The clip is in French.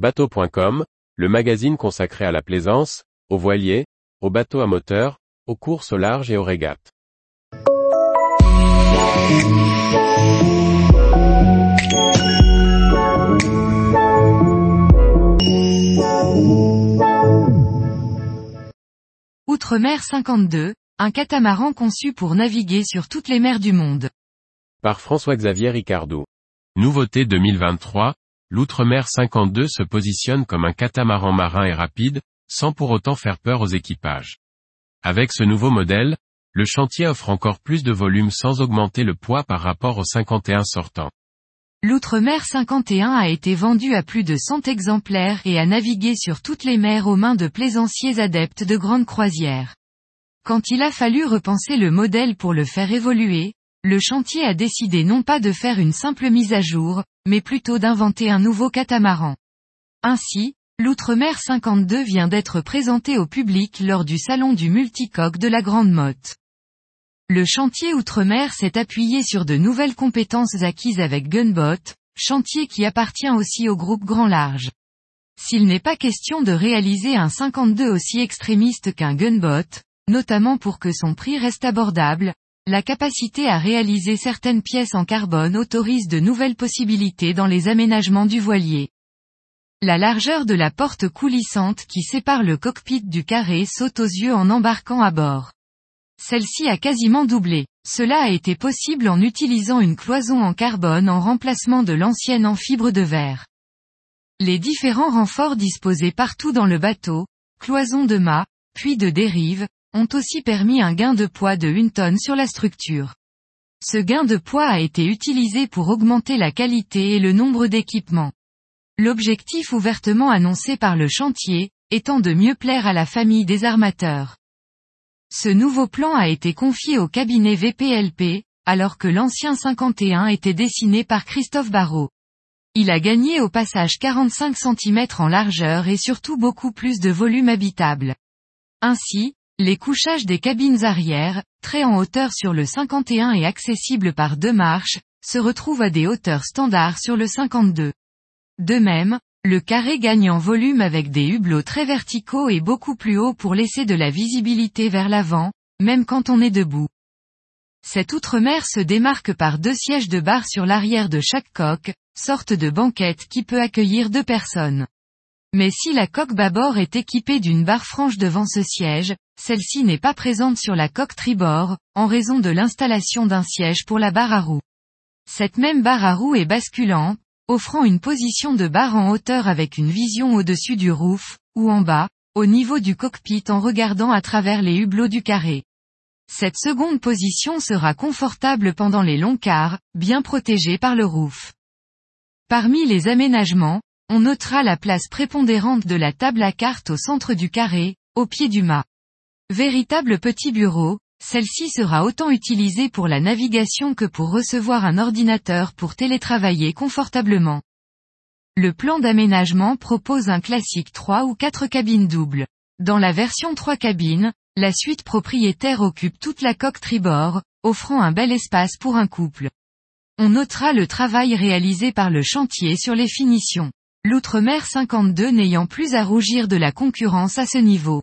Bateau.com, le magazine consacré à la plaisance, aux voiliers, aux bateaux à moteur, aux courses au large et aux régates. Outre-mer 52, un catamaran conçu pour naviguer sur toutes les mers du monde. Par François-Xavier Ricardou. Nouveauté 2023, l'Outre-mer 52 se positionne comme un catamaran marin et rapide, sans pour autant faire peur aux équipages. Avec ce nouveau modèle, le chantier offre encore plus de volume sans augmenter le poids par rapport au 51 sortant. L'Outre-mer 51 a été vendu à plus de 100 exemplaires et a navigué sur toutes les mers aux mains de plaisanciers adeptes de grandes croisières. Quand il a fallu repenser le modèle pour le faire évoluer, le chantier a décidé non pas de faire une simple mise à jour, mais plutôt d'inventer un nouveau catamaran. Ainsi, l'Outre-mer 52 vient d'être présenté au public lors du salon du multicoque de la Grande Motte. Le chantier Outre-mer s'est appuyé sur de nouvelles compétences acquises avec Gunbot, chantier qui appartient aussi au groupe Grand Large. S'il n'est pas question de réaliser un 52 aussi extrémiste qu'un Gunbot, notamment pour que son prix reste abordable, la capacité à réaliser certaines pièces en carbone autorise de nouvelles possibilités dans les aménagements du voilier. La largeur de la porte coulissante qui sépare le cockpit du carré saute aux yeux en embarquant à bord. Celle-ci a quasiment doublé. Cela a été possible en utilisant une cloison en carbone en remplacement de l'ancienne en fibre de verre. Les différents renforts disposés partout dans le bateau, cloison de mât, puis de dérive, ont aussi permis un gain de poids de 1 tonne sur la structure. Ce gain de poids a été utilisé pour augmenter la qualité et le nombre d'équipements. L'objectif ouvertement annoncé par le chantier, étant de mieux plaire à la famille des armateurs. Ce nouveau plan a été confié au cabinet VPLP, alors que l'ancien 51 était dessiné par Christophe Barrault. Il a gagné au passage 45 cm en largeur et surtout beaucoup plus de volume habitable. Ainsi, les couchages des cabines arrière, très en hauteur sur le 51 et accessibles par deux marches, se retrouvent à des hauteurs standards sur le 52. De même, le carré gagne en volume avec des hublots très verticaux et beaucoup plus hauts pour laisser de la visibilité vers l'avant, même quand on est debout. Cette outre-mer se démarque par deux sièges de bar sur l'arrière de chaque coque, sorte de banquette qui peut accueillir deux personnes. Mais si la coque bâbord est équipée d'une barre franche devant ce siège, celle-ci n'est pas présente sur la coque tribord, en raison de l'installation d'un siège pour la barre à roue. Cette même barre à roue est basculante, offrant une position de barre en hauteur avec une vision au-dessus du roof, ou en bas, au niveau du cockpit en regardant à travers les hublots du carré. Cette seconde position sera confortable pendant les longs quarts, bien protégée par le roof. Parmi les aménagements, on notera la place prépondérante de la table à cartes au centre du carré, au pied du mât. Véritable petit bureau, celle-ci sera autant utilisée pour la navigation que pour recevoir un ordinateur pour télétravailler confortablement. Le plan d'aménagement propose un classique 3 ou 4 cabines doubles. Dans la version 3 cabines, la suite propriétaire occupe toute la coque tribord, offrant un bel espace pour un couple. On notera le travail réalisé par le chantier sur les finitions l'Outre-mer 52 n'ayant plus à rougir de la concurrence à ce niveau.